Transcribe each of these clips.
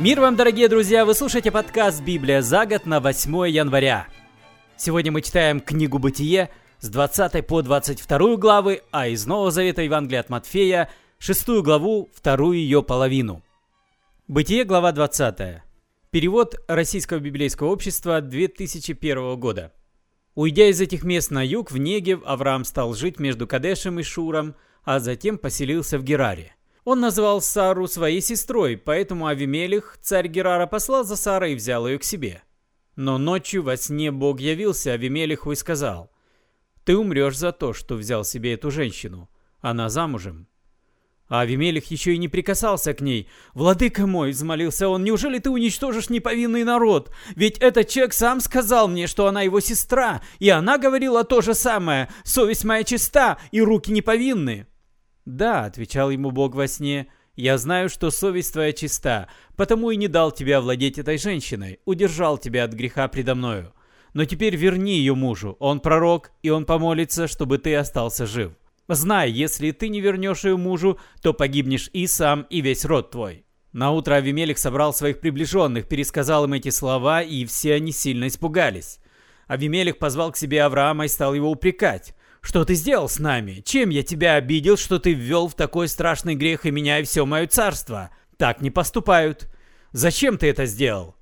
Мир вам, дорогие друзья! Вы слушаете подкаст «Библия за год» на 8 января. Сегодня мы читаем книгу «Бытие» с 20 по 22 главы, а из Нового Завета Евангелия от Матфея 6 главу, вторую ее половину. Бытие, глава 20. Перевод Российского библейского общества 2001 года. Уйдя из этих мест на юг, в Негев, Авраам стал жить между Кадешем и Шуром, а затем поселился в Гераре. Он назвал Сару своей сестрой, поэтому Авимелих, царь Герара, послал за Сарой и взял ее к себе. Но ночью во сне Бог явился Авимелиху и сказал, «Ты умрешь за то, что взял себе эту женщину. Она замужем». А Авимелих еще и не прикасался к ней. «Владыка мой!» — взмолился он. «Неужели ты уничтожишь неповинный народ? Ведь этот человек сам сказал мне, что она его сестра, и она говорила то же самое. Совесть моя чиста, и руки неповинны». «Да», — отвечал ему Бог во сне, — «я знаю, что совесть твоя чиста, потому и не дал тебе овладеть этой женщиной, удержал тебя от греха предо мною. Но теперь верни ее мужу, он пророк, и он помолится, чтобы ты остался жив. Знай, если ты не вернешь ее мужу, то погибнешь и сам, и весь род твой». Наутро Авимелих собрал своих приближенных, пересказал им эти слова, и все они сильно испугались. Авимелих позвал к себе Авраама и стал его упрекать. Что ты сделал с нами? Чем я тебя обидел, что ты ввел в такой страшный грех и меня, и все мое царство? Так не поступают. Зачем ты это сделал?»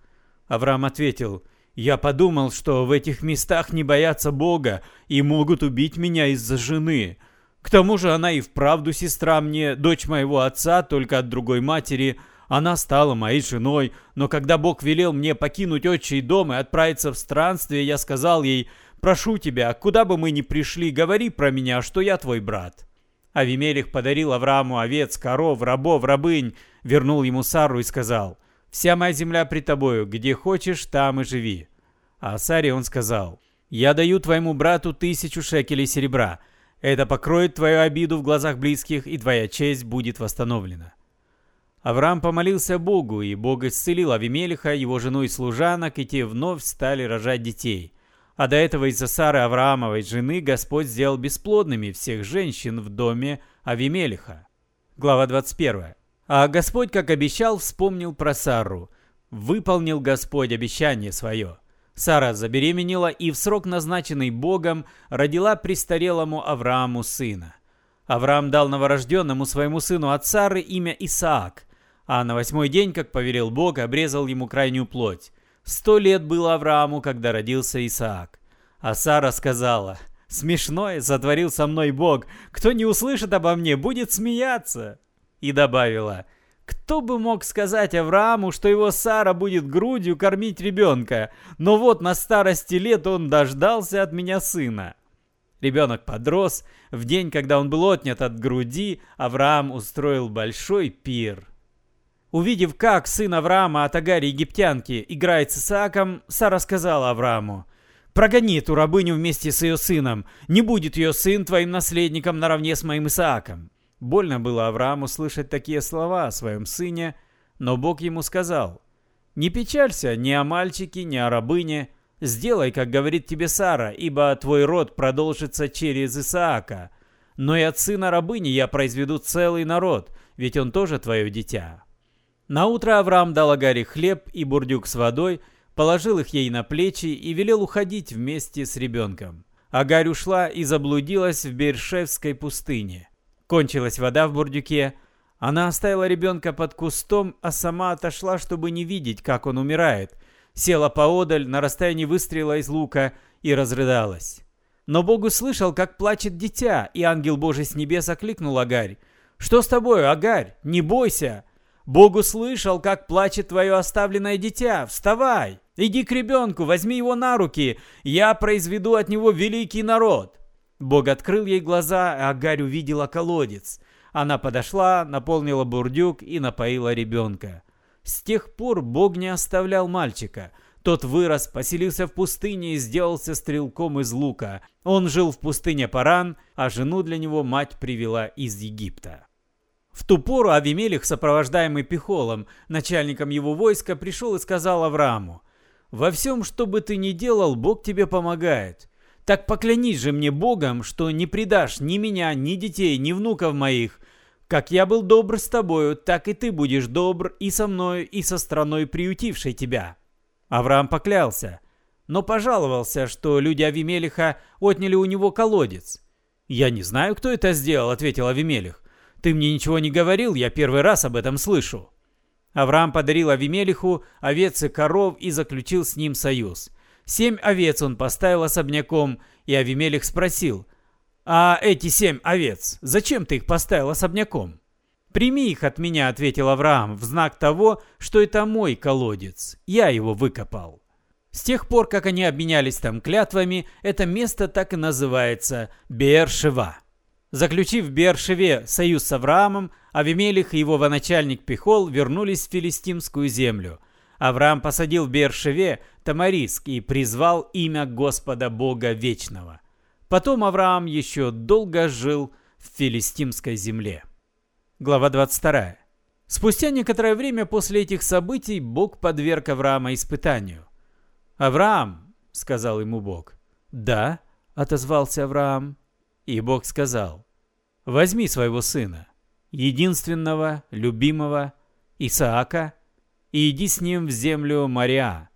Авраам ответил, «Я подумал, что в этих местах не боятся Бога и могут убить меня из-за жены. К тому же она и вправду сестра мне, дочь моего отца, только от другой матери. Она стала моей женой, но когда Бог велел мне покинуть отчий дом и отправиться в странствие, я сказал ей, Прошу тебя, куда бы мы ни пришли, говори про меня, что я твой брат». Авимелих подарил Аврааму овец, коров, рабов, рабынь, вернул ему Сару и сказал, «Вся моя земля при тобою, где хочешь, там и живи». А Саре он сказал, «Я даю твоему брату тысячу шекелей серебра. Это покроет твою обиду в глазах близких, и твоя честь будет восстановлена». Авраам помолился Богу, и Бог исцелил Авимелиха, его жену и служанок, и те вновь стали рожать детей – а до этого из-за Сары Авраамовой жены Господь сделал бесплодными всех женщин в доме Авимелиха. Глава 21. А Господь, как обещал, вспомнил про Сару. Выполнил Господь обещание свое. Сара забеременела и в срок, назначенный Богом, родила престарелому Аврааму сына. Авраам дал новорожденному своему сыну от Сары имя Исаак, а на восьмой день, как поверил Бог, обрезал ему крайнюю плоть. Сто лет было Аврааму, когда родился Исаак. А Сара сказала, «Смешное сотворил со мной Бог. Кто не услышит обо мне, будет смеяться». И добавила, «Кто бы мог сказать Аврааму, что его Сара будет грудью кормить ребенка? Но вот на старости лет он дождался от меня сына». Ребенок подрос. В день, когда он был отнят от груди, Авраам устроил большой пир. Увидев, как сын Авраама от Агари египтянки играет с Исааком, Сара сказала Аврааму, «Прогони эту рабыню вместе с ее сыном, не будет ее сын твоим наследником наравне с моим Исааком». Больно было Аврааму слышать такие слова о своем сыне, но Бог ему сказал, «Не печалься ни о мальчике, ни о рабыне, сделай, как говорит тебе Сара, ибо твой род продолжится через Исаака, но и от сына рабыни я произведу целый народ, ведь он тоже твое дитя». Наутро Авраам дал Агаре хлеб и бурдюк с водой, положил их ей на плечи и велел уходить вместе с ребенком. Агарь ушла и заблудилась в Бершевской пустыне. Кончилась вода в бурдюке. Она оставила ребенка под кустом, а сама отошла, чтобы не видеть, как он умирает. Села поодаль, на расстоянии выстрела из лука, и разрыдалась. Но Бог услышал, как плачет дитя, и ангел Божий с небес окликнул Агарь. «Что с тобой, Агарь? Не бойся! Бог услышал, как плачет твое оставленное дитя. Вставай! Иди к ребенку, возьми его на руки. Я произведу от него великий народ. Бог открыл ей глаза, а Агарь увидела колодец. Она подошла, наполнила бурдюк и напоила ребенка. С тех пор Бог не оставлял мальчика. Тот вырос, поселился в пустыне и сделался стрелком из лука. Он жил в пустыне Паран, а жену для него мать привела из Египта. В ту пору Авимелих, сопровождаемый Пихолом, начальником его войска, пришел и сказал Аврааму, «Во всем, что бы ты ни делал, Бог тебе помогает. Так поклянись же мне Богом, что не предашь ни меня, ни детей, ни внуков моих. Как я был добр с тобою, так и ты будешь добр и со мною, и со страной, приютившей тебя». Авраам поклялся, но пожаловался, что люди Авимелиха отняли у него колодец. «Я не знаю, кто это сделал», — ответил Авимелих. «Ты мне ничего не говорил, я первый раз об этом слышу». Авраам подарил Авимелиху овец и коров и заключил с ним союз. Семь овец он поставил особняком, и Авимелих спросил, «А эти семь овец, зачем ты их поставил особняком?» «Прими их от меня», — ответил Авраам, в знак того, что это мой колодец. Я его выкопал. С тех пор, как они обменялись там клятвами, это место так и называется Бершева. Заключив в Бершеве союз с Авраамом, Авимелих и его воначальник Пихол вернулись в филистимскую землю. Авраам посадил в Бершеве Тамариск и призвал имя Господа Бога Вечного. Потом Авраам еще долго жил в филистимской земле. Глава 22. Спустя некоторое время после этих событий Бог подверг Авраама испытанию. «Авраам!» — сказал ему Бог. «Да», — отозвался Авраам. И Бог сказал, «Возьми своего сына, единственного, любимого, Исаака, и иди с ним в землю Мариа.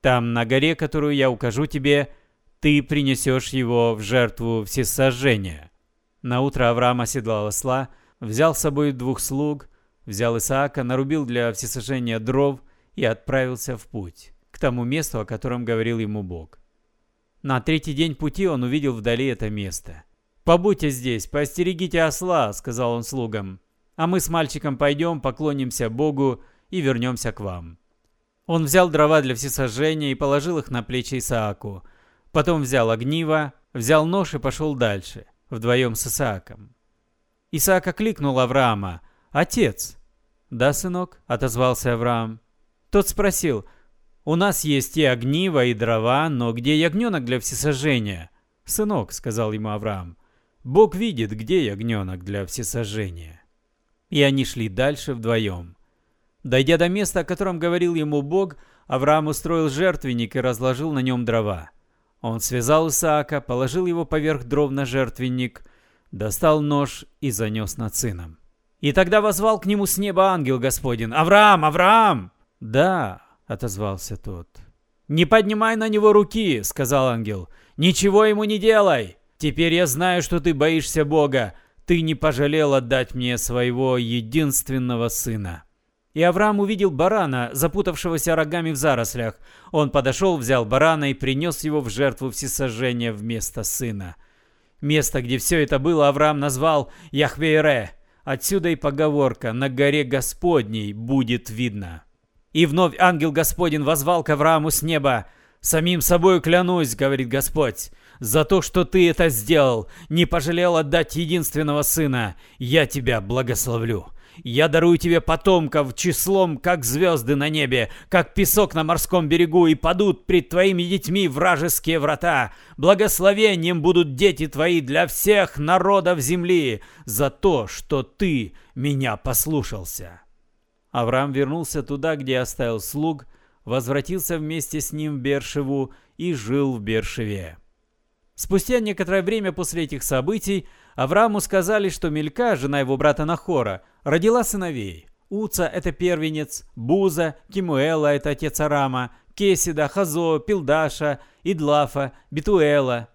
Там, на горе, которую я укажу тебе, ты принесешь его в жертву всесожжения». Наутро Авраам оседлал осла, взял с собой двух слуг, взял Исаака, нарубил для всесожжения дров и отправился в путь, к тому месту, о котором говорил ему Бог. На третий день пути он увидел вдали это место. «Побудьте здесь, поостерегите осла», — сказал он слугам, «а мы с мальчиком пойдем, поклонимся Богу и вернемся к вам». Он взял дрова для всесожжения и положил их на плечи Исааку. Потом взял огниво, взял нож и пошел дальше, вдвоем с Исааком. Исаак окликнул Авраама. «Отец!» «Да, сынок», — отозвался Авраам. Тот спросил, «У нас есть и огниво, и дрова, но где ягненок для всесожжения?» «Сынок», — сказал ему Авраам, — «Бог видит, где ягненок для всесожжения». И они шли дальше вдвоем. Дойдя до места, о котором говорил ему Бог, Авраам устроил жертвенник и разложил на нем дрова. Он связал Исаака, положил его поверх дров на жертвенник — достал нож и занес над сыном. И тогда возвал к нему с неба ангел Господин. «Авраам! Авраам!» «Да», — отозвался тот. «Не поднимай на него руки», — сказал ангел. «Ничего ему не делай. Теперь я знаю, что ты боишься Бога. Ты не пожалел отдать мне своего единственного сына». И Авраам увидел барана, запутавшегося рогами в зарослях. Он подошел, взял барана и принес его в жертву всесожжения вместо сына. Место, где все это было, Авраам назвал Яхвейре. Отсюда и поговорка «На горе Господней будет видно». И вновь ангел Господень возвал к Аврааму с неба. «Самим собою клянусь, — говорит Господь, — за то, что ты это сделал, не пожалел отдать единственного сына, я тебя благословлю». Я дарую тебе потомков числом, как звезды на небе, как песок на морском берегу, и падут пред твоими детьми вражеские врата. Благословением будут дети твои для всех народов земли за то, что ты меня послушался». Авраам вернулся туда, где оставил слуг, возвратился вместе с ним в Бершеву и жил в Бершеве. Спустя некоторое время после этих событий Аврааму сказали, что Мелька, жена его брата Нахора, родила сыновей. Уца – это первенец, Буза, Кимуэла – это отец Арама, Кесида, Хазо, Пилдаша, Идлафа, Битуэла.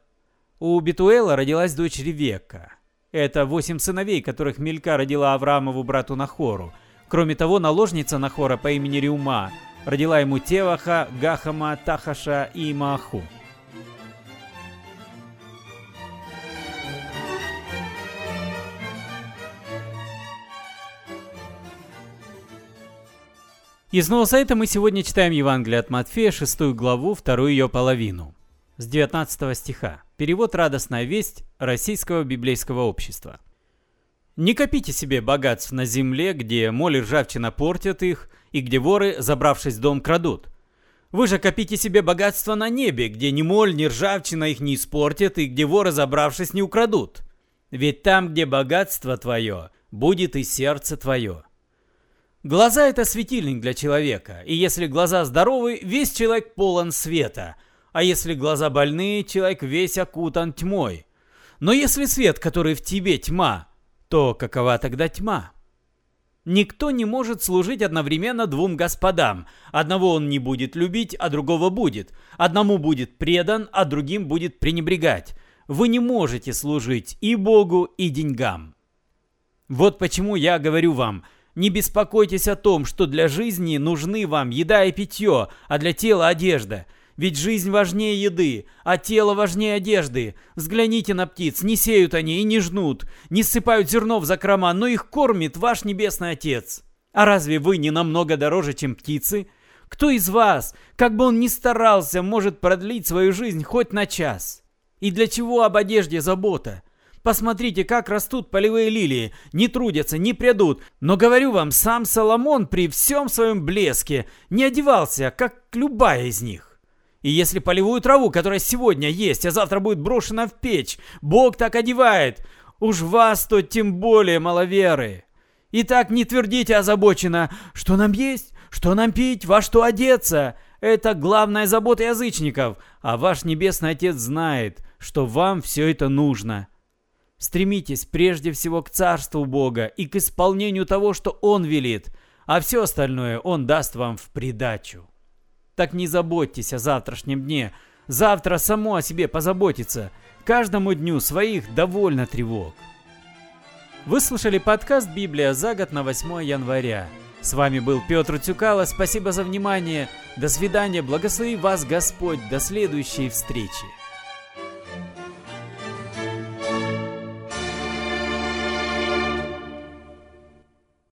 У Битуэла родилась дочь Ревекка. Это восемь сыновей, которых Мелька родила Авраамову брату Нахору. Кроме того, наложница Нахора по имени Риума родила ему Теваха, Гахама, Тахаша и Мааху. Из Нового Сайта мы сегодня читаем Евангелие от Матфея, шестую главу, вторую ее половину. С 19 стиха. Перевод «Радостная весть» Российского библейского общества. «Не копите себе богатств на земле, где моль и ржавчина портят их, и где воры, забравшись в дом, крадут. Вы же копите себе богатство на небе, где ни моль, ни ржавчина их не испортят, и где воры, забравшись, не украдут. Ведь там, где богатство твое, будет и сердце твое». Глаза – это светильник для человека, и если глаза здоровы, весь человек полон света, а если глаза больные, человек весь окутан тьмой. Но если свет, который в тебе тьма, то какова тогда тьма? Никто не может служить одновременно двум господам. Одного он не будет любить, а другого будет. Одному будет предан, а другим будет пренебрегать. Вы не можете служить и Богу, и деньгам. Вот почему я говорю вам, не беспокойтесь о том, что для жизни нужны вам еда и питье, а для тела одежда – ведь жизнь важнее еды, а тело важнее одежды. Взгляните на птиц, не сеют они и не жнут, не ссыпают зерно в закрома, но их кормит ваш Небесный Отец. А разве вы не намного дороже, чем птицы? Кто из вас, как бы он ни старался, может продлить свою жизнь хоть на час? И для чего об одежде забота? Посмотрите, как растут полевые лилии, не трудятся, не прядут. Но говорю вам, сам Соломон при всем своем блеске не одевался, как любая из них. И если полевую траву, которая сегодня есть, а завтра будет брошена в печь, Бог так одевает, уж вас то тем более маловеры. Итак, не твердите озабоченно, что нам есть, что нам пить, во что одеться. Это главная забота язычников, а ваш Небесный Отец знает, что вам все это нужно. Стремитесь прежде всего к Царству Бога и к исполнению того, что Он велит, а все остальное Он даст вам в придачу. Так не заботьтесь о завтрашнем дне. Завтра само о себе позаботится. Каждому дню своих довольно тревог. Вы слушали подкаст «Библия за год» на 8 января. С вами был Петр Тюкало. Спасибо за внимание. До свидания. Благослови вас Господь. До следующей встречи.